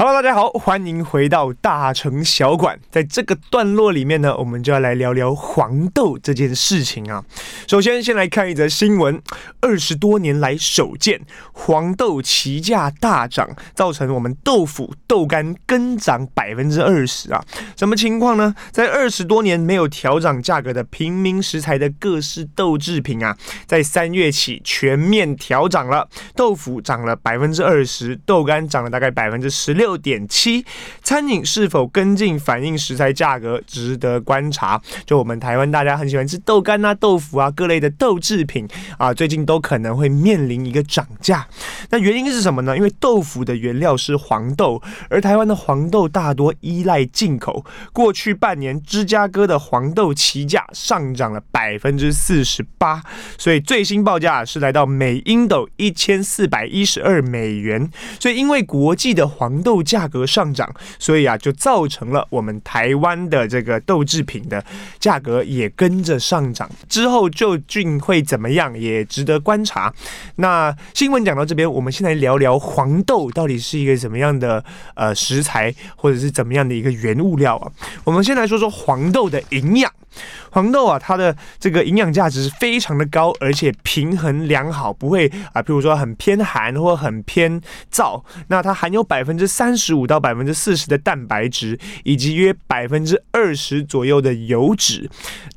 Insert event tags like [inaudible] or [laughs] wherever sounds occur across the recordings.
Hello，大家好，欢迎回到大城小馆。在这个段落里面呢，我们就要来聊聊黄豆这件事情啊。首先，先来看一则新闻：二十多年来首见黄豆期价大涨，造成我们豆腐、豆干跟涨百分之二十啊。什么情况呢？在二十多年没有调涨价格的平民食材的各式豆制品啊，在三月起全面调涨了。豆腐涨了百分之二十，豆干涨了大概百分之十六。六点七，餐饮是否跟进反映食材价格，值得观察。就我们台湾，大家很喜欢吃豆干啊、豆腐啊各类的豆制品啊，最近都可能会面临一个涨价。那原因是什么呢？因为豆腐的原料是黄豆，而台湾的黄豆大多依赖进口。过去半年，芝加哥的黄豆期价上涨了百分之四十八，所以最新报价是来到每英斗一千四百一十二美元。所以因为国际的黄豆价格上涨，所以啊，就造成了我们台湾的这个豆制品的价格也跟着上涨。之后究竟会怎么样，也值得观察。那新闻讲到这边，我们先来聊聊黄豆到底是一个怎么样的呃食材，或者是怎么样的一个原物料啊？我们先来说说黄豆的营养。黄豆啊，它的这个营养价值是非常的高，而且平衡良好，不会啊，譬如说很偏寒或很偏燥。那它含有百分之三十五到百分之四十的蛋白质，以及约百分之二十左右的油脂。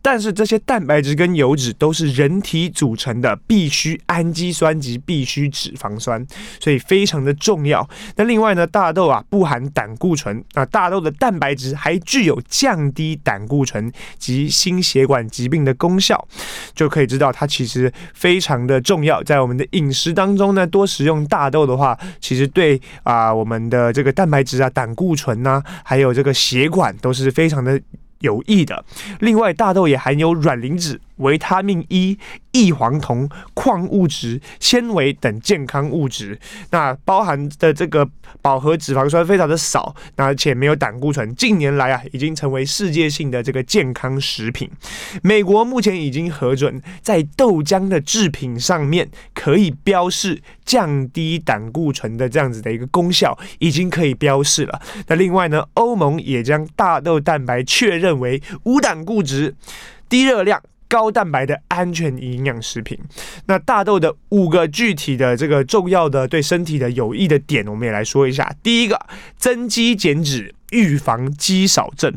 但是这些蛋白质跟油脂都是人体组成的必需氨基酸及必需脂肪酸，所以非常的重要。那另外呢，大豆啊不含胆固醇，啊大豆的蛋白质还具有降低胆固醇及心血管疾病的功效，就可以知道它其实非常的重要。在我们的饮食当中呢，多食用大豆的话，其实对啊、我们的这个蛋白质啊、胆固醇呐、还有这个血管都是非常的有益的。另外，大豆也含有软磷脂。维他命 E、异黄酮、矿物质、纤维等健康物质，那包含的这个饱和脂肪酸非常的少，那而且没有胆固醇。近年来啊，已经成为世界性的这个健康食品。美国目前已经核准在豆浆的制品上面可以标示降低胆固醇的这样子的一个功效，已经可以标示了。那另外呢，欧盟也将大豆蛋白确认为无胆固醇、低热量。高蛋白的安全营养食品，那大豆的五个具体的这个重要的对身体的有益的点，我们也来说一下。第一个，增肌减脂，预防肌少症。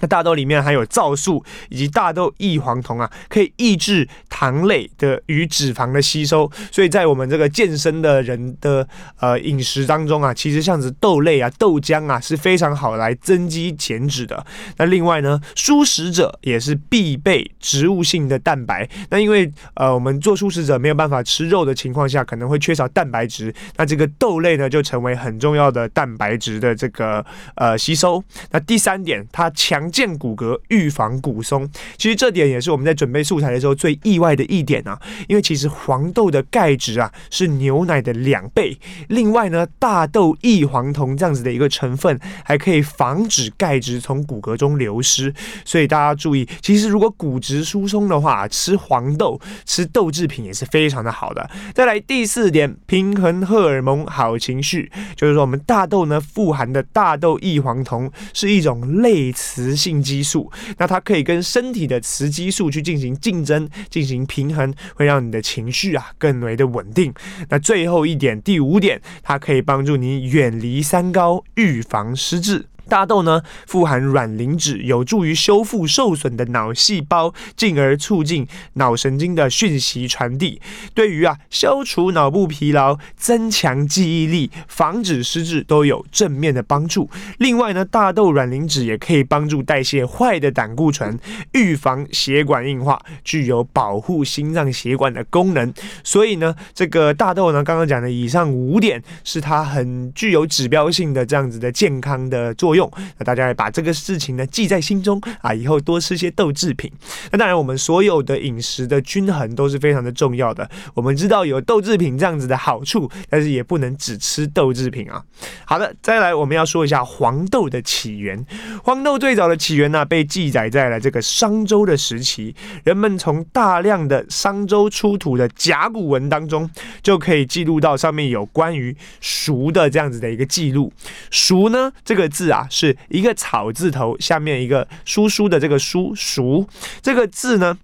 那大豆里面含有皂素以及大豆异黄酮啊，可以抑制糖类的与脂肪的吸收，所以在我们这个健身的人的呃饮食当中啊，其实像是豆类啊、豆浆啊是非常好来增肌减脂的。那另外呢，蔬食者也是必备植物性的蛋白。那因为呃我们做蔬食者没有办法吃肉的情况下，可能会缺少蛋白质，那这个豆类呢就成为很重要的蛋白质的这个呃吸收。那第三点，它强。健骨骼，预防骨松。其实这点也是我们在准备素材的时候最意外的一点啊，因为其实黄豆的钙质啊是牛奶的两倍。另外呢，大豆异黄酮这样子的一个成分，还可以防止钙质从骨骼中流失。所以大家注意，其实如果骨质疏松的话，吃黄豆、吃豆制品也是非常的好的。再来第四点，平衡荷尔蒙，好情绪，就是说我们大豆呢富含的大豆异黄酮是一种类雌性激素，那它可以跟身体的雌激素去进行竞争、进行平衡，会让你的情绪啊更为的稳定。那最后一点，第五点，它可以帮助你远离三高，预防失智。大豆呢，富含卵磷脂，有助于修复受损的脑细胞，进而促进脑神经的讯息传递。对于啊，消除脑部疲劳、增强记忆力、防止失智都有正面的帮助。另外呢，大豆卵磷脂也可以帮助代谢坏的胆固醇，预防血管硬化，具有保护心脏血管的功能。所以呢，这个大豆呢，刚刚讲的以上五点是它很具有指标性的这样子的健康的作用。用。那大家也把这个事情呢记在心中啊，以后多吃些豆制品。那当然，我们所有的饮食的均衡都是非常的重要的。我们知道有豆制品这样子的好处，但是也不能只吃豆制品啊。好的，再来我们要说一下黄豆的起源。黄豆最早的起源呢，被记载在了这个商周的时期。人们从大量的商周出土的甲骨文当中，就可以记录到上面有关于“熟”的这样子的一个记录。“熟”呢，这个字啊，是一个草字头下面一个叔叔的这个“叔”，熟这个字呢。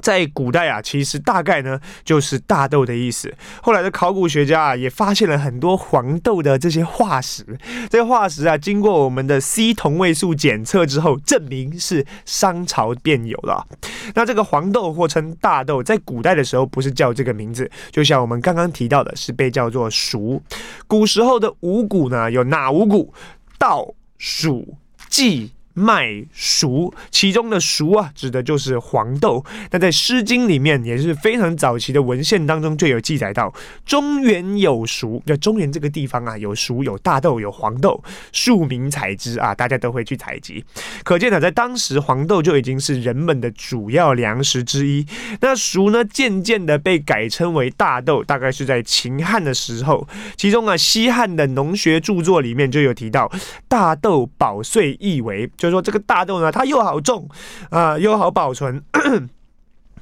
在古代啊，其实大概呢就是大豆的意思。后来的考古学家啊，也发现了很多黄豆的这些化石。这些化石啊，经过我们的 C 同位素检测之后，证明是商朝便有的。那这个黄豆或称大豆，在古代的时候不是叫这个名字，就像我们刚刚提到的，是被叫做黍。古时候的五谷呢，有哪五谷？稻、蜀记。麦熟，其中的熟啊，指的就是黄豆。那在《诗经》里面也是非常早期的文献当中就有记载到，中原有熟，在中原这个地方啊，有熟，有大豆，有黄豆，庶民采之啊，大家都会去采集。可见呢，在当时黄豆就已经是人们的主要粮食之一。那熟呢，渐渐的被改称为大豆，大概是在秦汉的时候。其中啊，西汉的农学著作里面就有提到，大豆保岁易为，就 [laughs] 说这个大豆呢，它又好种啊，呃，又好保存。[coughs]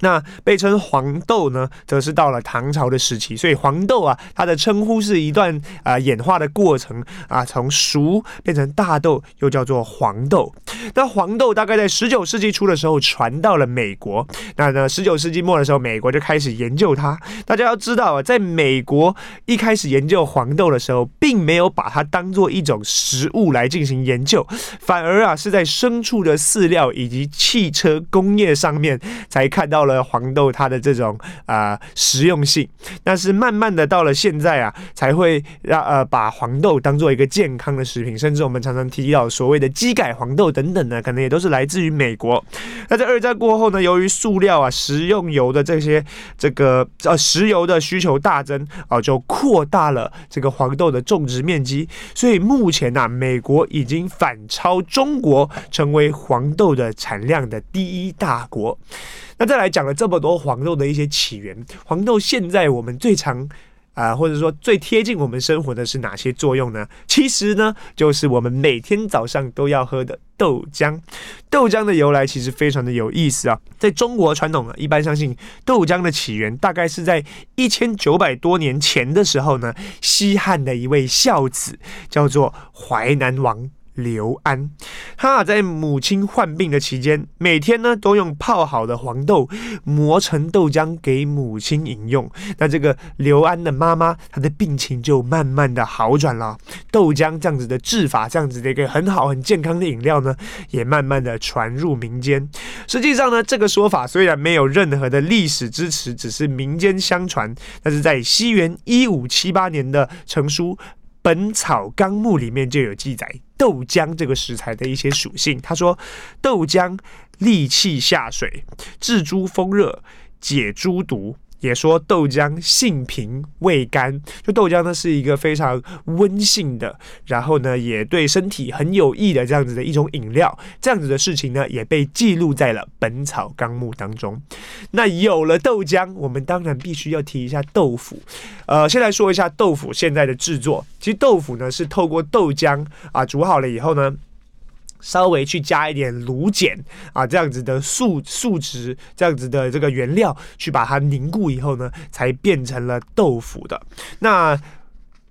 那被称黄豆呢，则是到了唐朝的时期，所以黄豆啊，它的称呼是一段啊、演化的过程啊，从熟变成大豆，又叫做黄豆。那黄豆大概在十九世纪初的时候传到了美国，那呢十九世纪末的时候，美国就开始研究它。大家要知道啊，在美国一开始研究黄豆的时候，并没有把它当做一种食物来进行研究，反而啊是在牲畜的饲料以及汽车工业上面才看到了了黄豆它的这种啊、实用性，但是慢慢的到了现在啊，才会让呃把黄豆当做一个健康的食品，甚至我们常常提到所谓的机改黄豆等等呢，可能也都是来自于美国。那在二战过后呢，由于塑料啊、食用油的这些这个呃石油的需求大增啊、就扩大了这个黄豆的种植面积，所以目前呢、美国已经反超中国，成为黄豆的产量的第一大国。那再来讲讲了这么多黄豆的一些起源，黄豆现在我们最常啊、或者说最贴近我们生活的是哪些作用呢？其实呢，就是我们每天早上都要喝的豆浆。豆浆的由来其实非常的有意思啊，在中国传统呢，一般相信豆浆的起源大概是在一千九百多年前的时候呢，西汉的一位孝子叫做淮南王。刘安，他在母亲患病的期间，每天呢都用泡好的黄豆磨成豆浆给母亲饮用。那这个刘安的妈妈，她的病情就慢慢的好转了。豆浆这样子的制法，这样子的一个很好很健康的饮料呢，也慢慢的传入民间。实际上呢，这个说法虽然没有任何的历史支持，只是民间相传，但是在西元一五七八年的成书《本草纲目》里面就有记载。豆浆这个食材的一些属性，他说豆浆利气下水，治诸风热，解诸毒。也说豆浆性平味甘，就豆浆呢是一个非常温性的，然后呢也对身体很有益的这样子的一种饮料。这样子的事情呢也被记录在了《本草纲目》当中。那有了豆浆，我们当然必须要提一下豆腐。呃，先来说一下豆腐现在的制作。其实豆腐呢是透过豆浆啊煮好了以后呢。稍微去加一点卤碱啊，这样子的素素质，这样子的这个原料，去把它凝固以后呢，才变成了豆腐的。那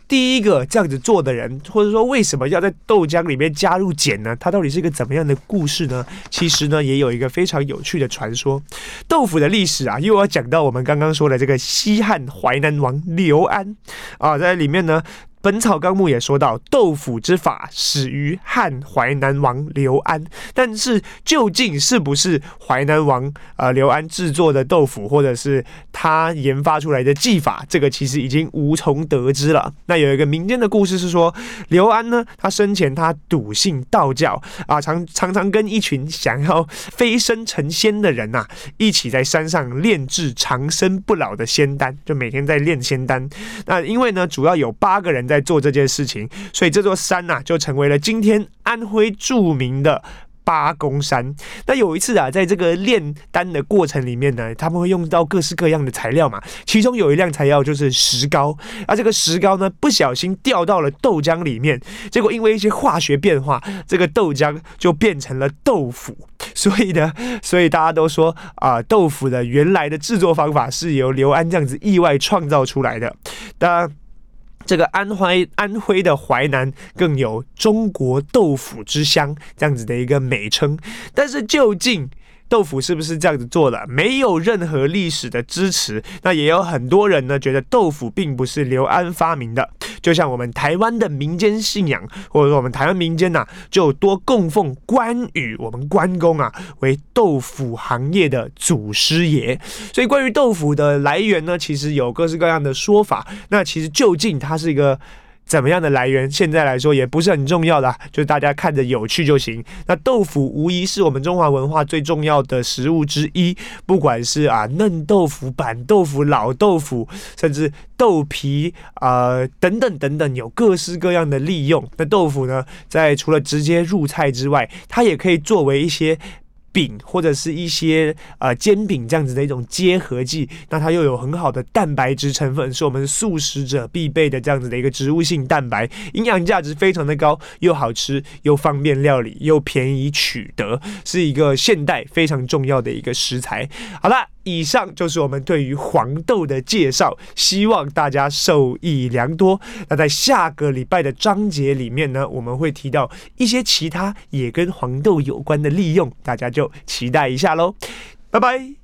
第一个这样子做的人，或者说为什么要在豆浆里面加入碱呢？它到底是一个怎么样的故事呢？其实呢，也有一个非常有趣的传说。豆腐的历史啊，又要讲到我们刚刚说的这个西汉淮南王刘安啊，在里面呢。《本草纲目》也说到，豆腐之法始于汉淮南王刘安，但是究竟是不是淮南王呃刘安制作的豆腐，或者是他研发出来的技法，这个其实已经无从得知了。那有一个民间的故事是说，刘安呢，他生前他笃信道教啊，常常常跟一群想要飞升成仙的人呐、一起在山上炼制长生不老的仙丹，就每天在炼仙丹。那因为呢，主要有八个人在。在做这件事情，所以这座山呐、就成为了今天安徽著名的。八公山。那有一次啊，在这个炼丹的过程里面呢，他们会用到各式各样的材料嘛。其中有一样材料就是石膏，而这个石膏呢，不小心掉到了豆浆里面，结果因为一些化学变化，这个豆浆就变成了豆腐。所以呢，所以大家都说啊、豆腐的原来的制作方法是由刘安这样子意外创造出来的。当然。这个安徽安徽的淮南更有中国豆腐之乡这样子的一个美称，但是究竟豆腐是不是这样子做的？没有任何历史的支持。那也有很多人呢觉得豆腐并不是刘安发明的。就像我们台湾的民间信仰，或者说我们台湾民间呐、就多供奉关羽，我们关公啊为豆腐行业的祖师爷。所以关于豆腐的来源呢，其实有各式各样的说法。那其实究竟它是一个。怎么样的来源，现在来说也不是很重要的，就大家看着有趣就行。那豆腐无疑是我们中华文化最重要的食物之一，不管是啊嫩豆腐、板豆腐、老豆腐，甚至豆皮啊、等等等等，有各式各样的利用。那豆腐呢，在除了直接入菜之外，它也可以作为一些。饼或者是一些呃煎饼这样子的一种结合剂，那它又有很好的蛋白质成分，是我们素食者必备的这样子的一个植物性蛋白，营养价值非常的高，又好吃又方便料理又便宜取得，是一个现代非常重要的一个食材。好了。以上就是我们对于黄豆的介绍，希望大家受益良多。那在下个礼拜的章节里面呢，我们会提到一些其他也跟黄豆有关的利用，大家就期待一下喽。拜拜。